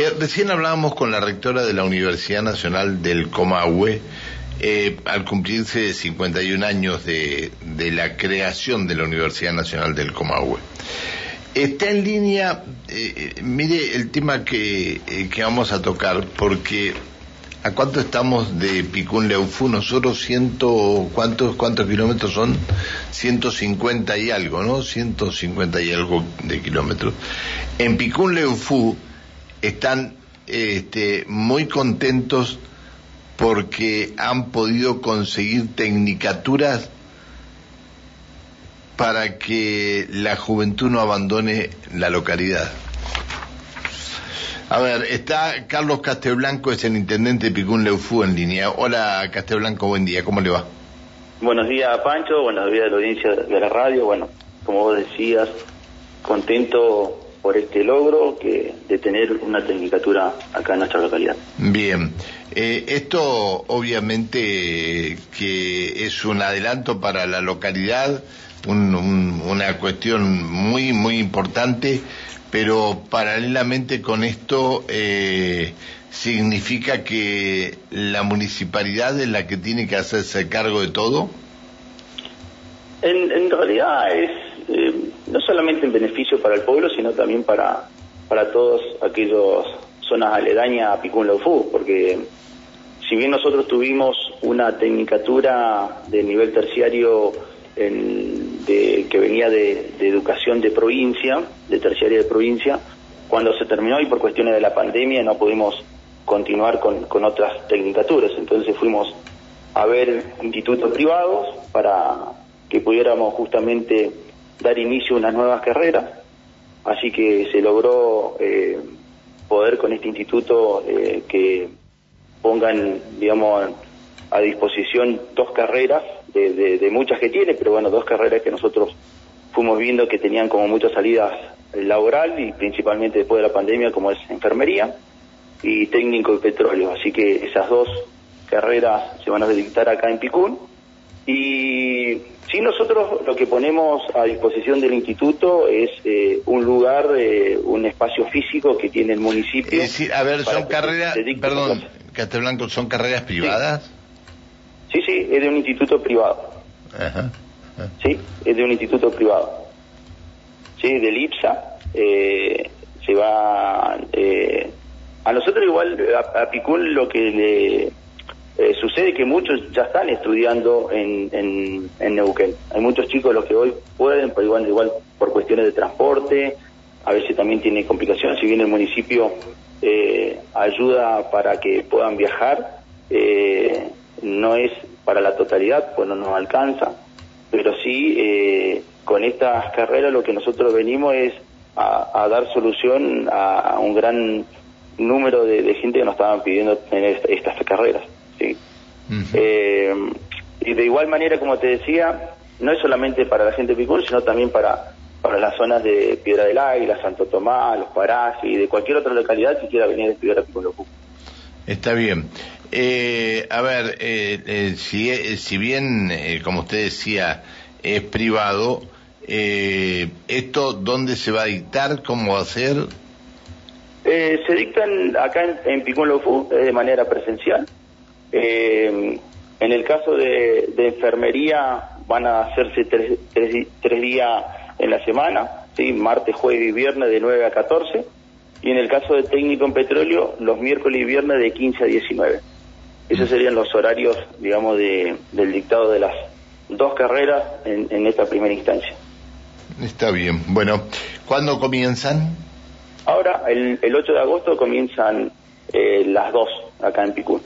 Eh, recién hablábamos con la rectora de la Universidad Nacional del Comahue, eh, al cumplirse 51 años de, de, la creación de la Universidad Nacional del Comahue. Está en línea, eh, mire el tema que, vamos a tocar, porque ¿A cuánto estamos de Picún Leufú? Nosotros ciento, ¿cuántos, cuántos kilómetros son? 150 y algo, ¿no? 150 y algo de kilómetros. En Picún Leufú están este, muy contentos porque han podido conseguir tecnicaturas para que la juventud no abandone la localidad. A ver, está Carlos Castelblanco, es el intendente de Picún Leufú en línea. Hola Castelblanco, buen día, ¿cómo le va? Buenos días Pancho, buenos días a la audiencia de la radio. Bueno, como vos decías, contento por este logro que de tener una tecnicatura acá en nuestra localidad. Bien, eh, esto obviamente que es un adelanto para la localidad, un, un, una cuestión muy, muy importante pero paralelamente con esto eh, significa que la municipalidad es la que tiene que hacerse cargo de todo. En, en realidad es eh, no solamente en beneficio para el pueblo, sino también para, para todos aquellos zonas aledañas a Picún Laufú, porque si bien nosotros tuvimos una tecnicatura de nivel terciario en, de, que venía de, educación de provincia, de terciaria de provincia, cuando se terminó y por cuestiones de la pandemia no pudimos continuar con, con otras tecnicaturas, entonces fuimos a ver institutos privados para que pudiéramos justamente dar inicio a unas nuevas carreras, así que se logró eh, poder con este instituto eh, que pongan, digamos, a disposición dos carreras de, de, de, muchas que tiene, pero bueno, dos carreras que nosotros fuimos viendo que tenían como muchas salidas laboral y principalmente después de la pandemia como es enfermería y técnico de petróleo. Así que esas dos carreras se van a dictar acá en Picún. Y sí, nosotros lo que ponemos a disposición del instituto es eh, un lugar, eh, un espacio físico que tiene el municipio. Es decir, a ver, son carreras, perdón, Castelblanco, ¿son carreras privadas? Sí. Sí, sí, es de un instituto privado. Ajá, ajá. Sí, es de un instituto privado. Sí, del IPSA. Eh, se va. Eh, a nosotros, igual, a, a Picún lo que le eh, sucede que muchos ya están estudiando en, en, Neuquén. Hay muchos chicos los que hoy pueden, pero igual, igual por cuestiones de transporte, a veces también tiene complicaciones. Si bien el municipio eh, ayuda para que puedan viajar, eh, no es para la totalidad, pues no nos alcanza, pero sí eh, con estas carreras lo que nosotros venimos es a, dar solución a, un gran número de, gente que nos estaban pidiendo tener esta, estas carreras. ¿Sí? Uh -huh. eh, y de igual manera, como te decía, no es solamente para la gente de Picún, sino también para, para las zonas de Piedra del Águila, Santo Tomás, Los Parajes y de cualquier otra localidad que quiera venir a estudiar a Picún Locú. Está bien. Eh, a ver, eh, eh, si, si, bien, como usted decía, es privado, ¿esto dónde se va a dictar? ¿Cómo va a ser? se dictan acá en, en Picón Lofú de manera presencial. En el caso de, de, enfermería van a hacerse tres, tres, tres días en la semana, ¿sí? martes, jueves y viernes de 9 a 14 y en el caso de técnico en petróleo, los miércoles y viernes de 15 a 19. Esos serían los horarios, digamos, de, del dictado de las dos carreras en, en, esta primera instancia. Está bien. Bueno, ¿cuándo comienzan? Ahora, el, el 8 de agosto comienzan eh, las dos acá en Picún.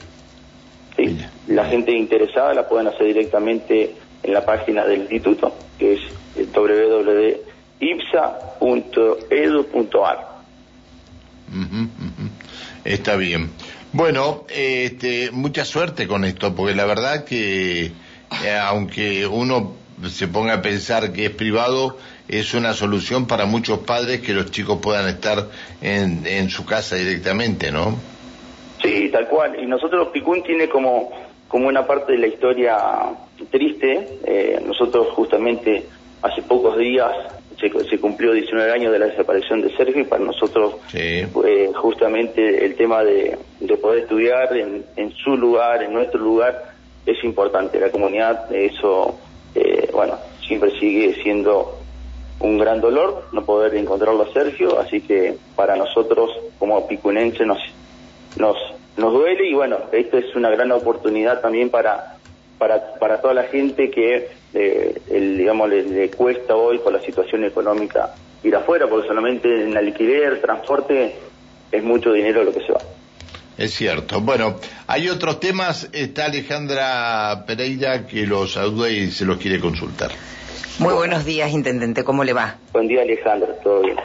¿Sí? La gente interesada la pueden hacer directamente en la página del instituto, que es www.ipsa.edu.ar. Uh -huh, uh -huh. Está bien. Bueno, este, mucha suerte con esto, porque la verdad que eh, aunque uno se ponga a pensar que es privado, es una solución para muchos padres que los chicos puedan estar en, en su casa directamente, ¿no? Sí, tal cual. Y nosotros, Picún tiene como, como una parte de la historia triste. Eh, nosotros justamente hace pocos días se, cumplió 19 años de la desaparición de Sergio y para nosotros justamente el tema de, poder estudiar en, su lugar, en nuestro lugar, es importante. La comunidad, eso, eh, bueno, siempre sigue siendo un gran dolor no poder encontrarlo a Sergio, así que para nosotros como picunense nos, nos, nos duele y bueno, esto es una gran oportunidad también para, para, para toda la gente que eh, el, digamos, le, cuesta hoy por la situación económica ir afuera, porque solamente en alquiler, transporte, es mucho dinero lo que se va. Es cierto. Bueno, hay otros temas. Está Alejandra Pereira que los saluda y se los quiere consultar. Muy buenos días, Intendente. ¿Cómo le va? Buen día, Alejandra. ¿Todo bien?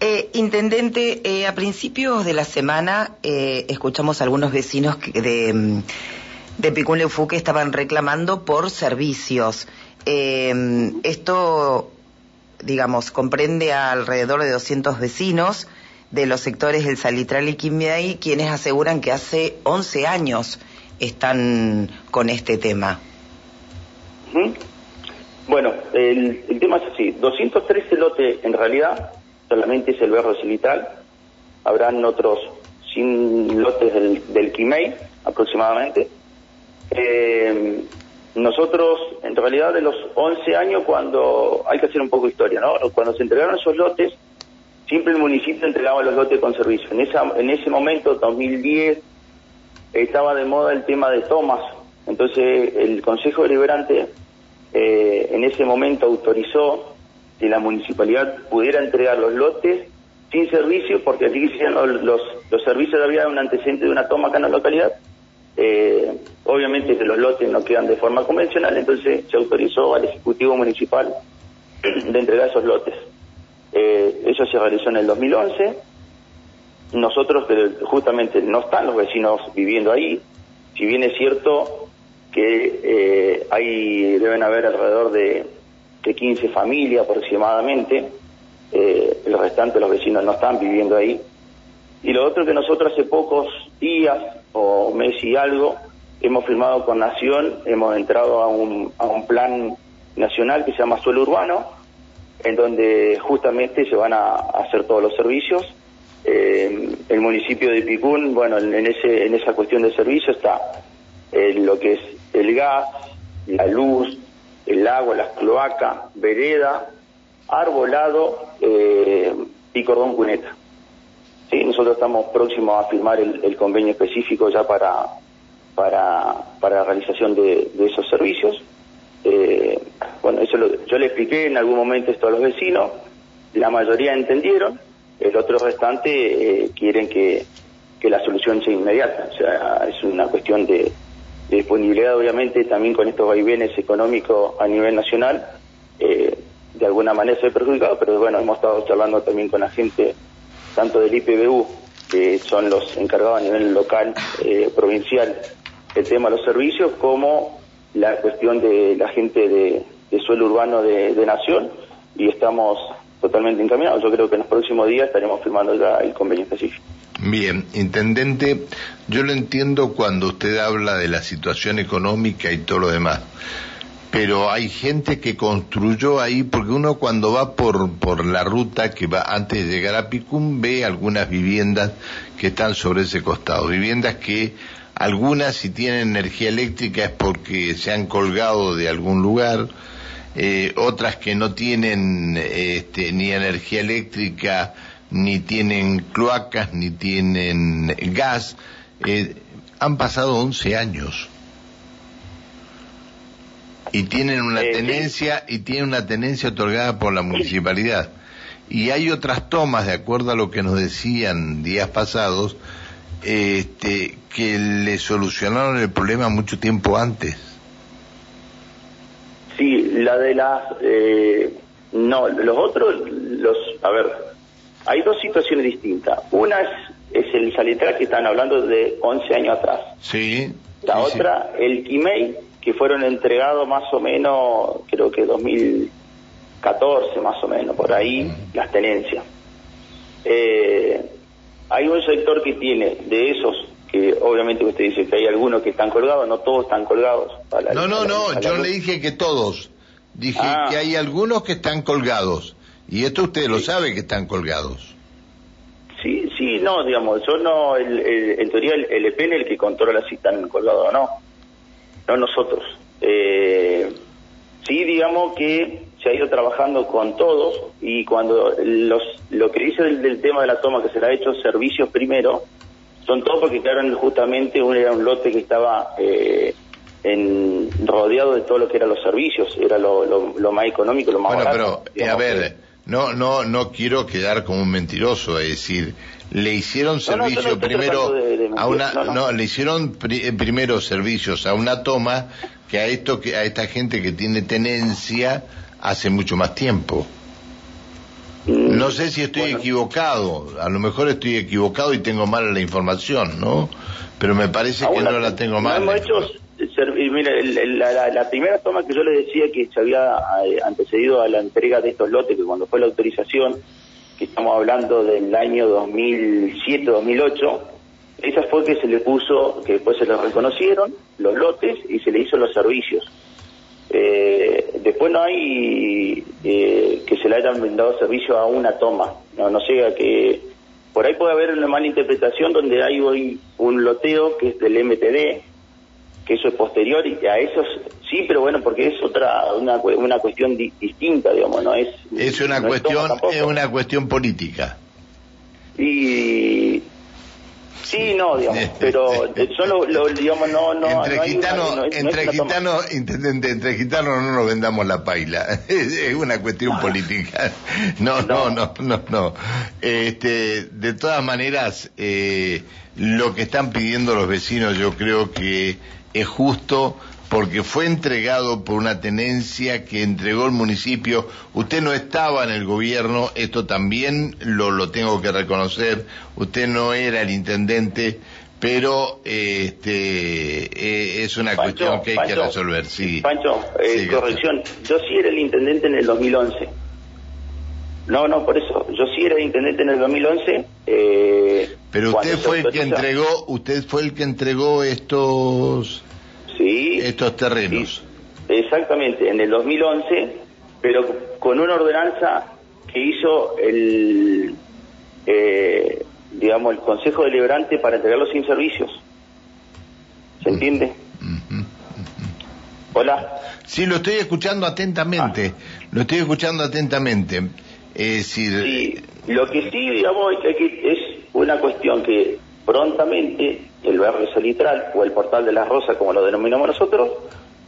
Eh, intendente, eh, a principios de la semana eh, escuchamos a algunos vecinos de, mm, de Picún Leufú que estaban reclamando por servicios. esto, digamos, comprende a alrededor de 200 vecinos de los sectores El Salitral y Quimay, quienes aseguran que hace 11 años están con este tema. Bueno, el, tema es así. 213 lotes en realidad solamente es el berro Salitral. Habrán otros 100 lotes del, del Quimay aproximadamente. Eh, nosotros, en realidad, de los 11 años, cuando hay que hacer un poco de historia, ¿no? Cuando se entregaron esos lotes, siempre el municipio entregaba los lotes con servicio. En, esa, en ese momento, 2010, estaba de moda el tema de tomas. Entonces, el Consejo Deliberante eh, en ese momento autorizó que la municipalidad pudiera entregar los lotes sin servicio, porque así que los, los, los servicios había un antecedente de una toma acá en la localidad. Eh, obviamente que los lotes no quedan de forma convencional, entonces se autorizó al Ejecutivo Municipal de entregar esos lotes. Eh, eso se realizó en el 2011. Nosotros, justamente, no están los vecinos viviendo ahí. Si bien es cierto que eh, hay deben haber alrededor de, de 15 familias aproximadamente, eh, el restante de los vecinos no están viviendo ahí. Y lo otro que nosotros hace pocos días o mes y algo hemos firmado con Nación, hemos entrado a un, a un plan nacional que se llama Suelo Urbano, en donde justamente se van a hacer todos los servicios. Eh, el municipio de Picún, bueno, en, ese, en esa cuestión de servicio está eh, lo que es el gas, la luz, el agua, las cloacas, vereda, arbolado eh, y cordón cuneta. ¿Sí? Nosotros estamos próximos a firmar el, convenio específico ya para, para, la realización de esos servicios. Eh, bueno, eso yo le expliqué en algún momento esto a los vecinos, la mayoría entendieron, el otro restante eh, quieren que, la solución sea inmediata, o sea, es una cuestión de, disponibilidad, obviamente, también con estos vaivenes económicos a nivel nacional, eh, de alguna manera se ve perjudicado, pero bueno, hemos estado charlando también con la gente, tanto del IPBU, que son los encargados a nivel local, eh, provincial, el tema de los servicios, como la cuestión de la gente de, suelo urbano de, Nación y estamos totalmente encaminados. Yo creo que en los próximos días estaremos firmando ya el convenio específico. Bien, intendente, yo lo entiendo cuando usted habla de la situación económica y todo lo demás, pero hay gente que construyó ahí, porque uno cuando va por, por la ruta que va antes de llegar a Picum ve algunas viviendas que están sobre ese costado, viviendas que algunas si tienen energía eléctrica es porque se han colgado de algún lugar, eh, otras que no tienen este, ni energía eléctrica, ni tienen cloacas, ni tienen gas. Eh, han pasado 11 años y tienen una eh, tenencia y tienen una tenencia otorgada por la municipalidad. Y hay otras tomas, de acuerdo a lo que nos decían días pasados, este, que le solucionaron el problema mucho tiempo antes. Sí, la de las... Eh, no, los otros, los... A ver, hay dos situaciones distintas. Una es, es el Salitral que están hablando de 11 años atrás. Sí. La otra, el Quimei, que fueron entregados más o menos, creo que 2014 más o menos, por ahí, las tenencias. Eh, hay un sector que tiene de esos, que obviamente usted dice que hay algunos que están colgados, no todos están colgados. no, no, no, yo le dije que todos. Dije ah. que hay algunos que están colgados Y esto usted lo sabe que están colgados. Sí, sí, no, digamos, yo no, el, en teoría el, el EPN es el que controla si están colgados o no, no nosotros. Eh, sí, digamos que se ha ido trabajando con todos y cuando los, lo que dice del, tema de la toma que se le ha hecho servicios primero, son todos porque quedaron justamente un, era un lote que estaba eh, en, rodeado de todo lo que eran los servicios, era lo, lo, más económico, lo más bueno, Pero, eh, a ver, no, no, no quiero quedar como un mentiroso, es decir, le hicieron servicio primero a una, no, le hicieron eh, primero servicios a una toma que a esto que a esta gente que tiene tenencia hace mucho más tiempo. Mm, no sé si estoy equivocado, a lo mejor estoy equivocado y tengo mal la información, ¿no? Pero me parece que no la tengo mal. Hemos hecho, mire, la, la, primera toma que yo le decía que se había eh, antecedido a la entrega de estos lotes, que cuando fue la autorización, que estamos hablando del año 2007-2008, esa fue que se le puso, que después se le reconocieron los lotes y se le hizo los servicios. Eh, después no hay eh, que se le hayan dado servicio a una toma, no, no sé a que por ahí puede haber una mala interpretación donde hay hoy un loteo que es del MTD, que eso es posterior y a eso sí, pero bueno, porque es otra una, una cuestión distinta, digamos, no es es una cuestión es una cuestión política. Y Sí, no, digamos, pero solo, lo, digamos, no, no. Entre gitanos, entre gitanos, intendente, entre gitanos no nos vendamos la paila. es una cuestión política. No, no, no, no, no. Este, de todas maneras, eh, lo que están pidiendo los vecinos, yo creo que es justo porque fue entregado por una tenencia que entregó el municipio. Usted no estaba en el gobierno, esto también lo, lo tengo que reconocer. Usted no era el intendente, pero este eh, es una cuestión que hay que resolver. Sí. Pancho, eh, corrección. Yo sí era el intendente en el 2011. No, no, por eso. Yo sí era el intendente en el 2011. Eh, pero usted fue el que entregó, usted fue el que entregó estos Sí. Estos terrenos. exactamente, en el 2011, pero con una ordenanza que hizo el, eh, digamos, el Consejo Deliberante para entregarlos sin servicios. ¿Se mm. entiende? Hola. Sí, lo estoy escuchando atentamente. Ah. Lo estoy escuchando atentamente. Es Sí, lo que sí, digamos, es una cuestión que prontamente el barrio Salitral o el portal de las Rosas, como lo denominamos nosotros,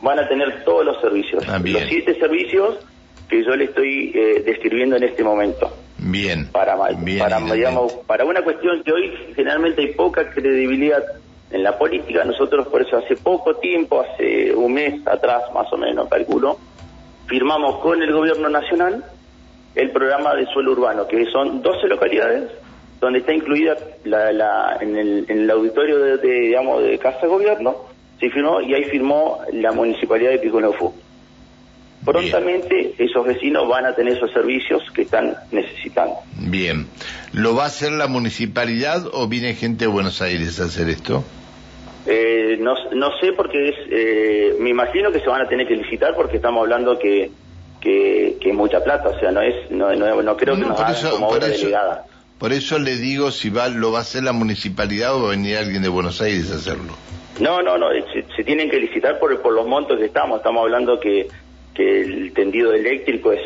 van a tener todos los servicios. Ah, los siete servicios que yo le estoy eh, describiendo en este momento. Bien. Para, para, digamos, para una cuestión que hoy generalmente hay poca credibilidad en la política, nosotros por eso hace poco tiempo, hace un mes atrás más o menos, calculo, firmamos con el gobierno nacional el programa de suelo urbano, que son 12 localidades donde está incluida la, en, el, auditorio de, digamos, de Casa de Gobierno, se firmó y ahí firmó la Municipalidad de Pico Prontamente esos vecinos van a tener esos servicios que están necesitando. Bien. ¿Lo va a hacer la municipalidad o viene gente de Buenos Aires a hacer esto? Eh, no, no sé porque es, eh, me imagino que se van a tener que licitar porque estamos hablando que que, es mucha plata, o sea, no es no, no, creo que nos hagan como obra delegada. Por eso le digo si va, lo va a hacer la municipalidad o va a venir alguien de Buenos Aires a hacerlo. No, no, no, se, tienen que licitar por, los montos que estamos. Estamos hablando que, que el tendido eléctrico es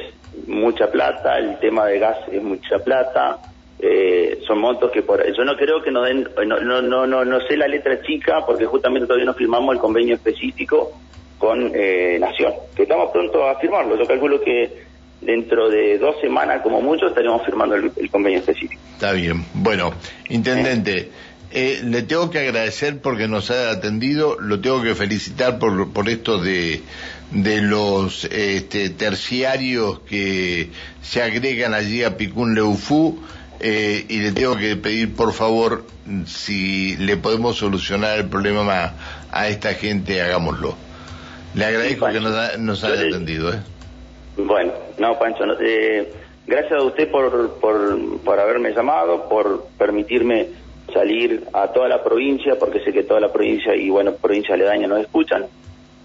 mucha plata, el tema de gas es mucha plata, eh, son montos que por yo no creo que nos den, no, no, no, no, no sé la letra chica porque justamente todavía no firmamos el convenio específico con eh, Nación, que estamos pronto a firmarlo. Yo calculo que dentro de dos semanas, como mucho, estaremos firmando el, convenio específico. Está bien. Bueno, intendente. Eh, le tengo que agradecer porque nos ha atendido, lo tengo que felicitar por, por esto de, de los este, terciarios que se agregan allí a Picún Leufú eh, y le tengo que pedir por favor si le podemos solucionar el problema a, esta gente, hagámoslo. Le agradezco que nos, nos haya atendido. ¿eh? Bueno, no, Pancho, eh, gracias a usted por, por, por haberme llamado, por permitirme salir a toda la provincia, porque sé que toda la provincia y, bueno, provincia aledaña nos escuchan.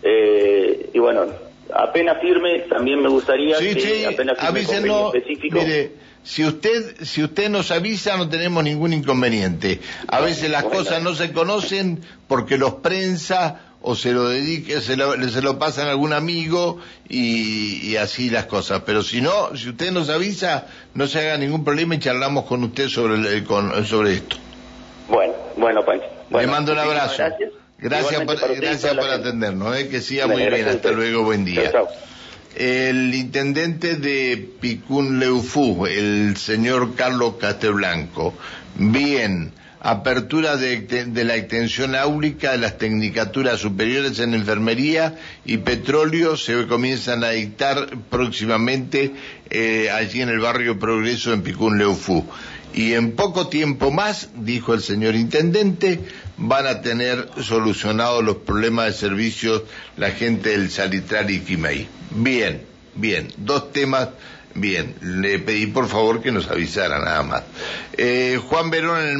Eh, y bueno, apenas firme, también me gustaría sí, que sí, apenas firme avísenos, específico. mire, si usted, si usted nos avisa no tenemos ningún inconveniente. A veces las bueno. cosas no se conocen porque los prensa o se lo dedique, se lo, se lo pasan a algún amigo y, y así las cosas. Pero si no, si usted nos avisa, no se haga ningún problema y charlamos con usted sobre, el- con- sobre esto. Bueno, bueno, Pancho. Le Bueno, mando un abrazo. Gracias, Gracias por, usted gracias por atendernos, eh, que siga Bueno, muy bien. Hasta luego, buen día. Chao, chao. El intendente de Picún Leufú, el señor Carlos Castelblanco, bien, apertura de, de la extensión áulica de las tecnicaturas superiores en enfermería y petróleo se comienzan a dictar próximamente eh, allí en el barrio Progreso en Picún Leufú. Y en poco tiempo más, dijo el señor intendente, van a tener solucionados los problemas de servicios la gente del Salitral y Quimei. Bien, bien, dos temas, bien. Le pedí por favor que nos avisara nada más. Eh, Juan Verón en el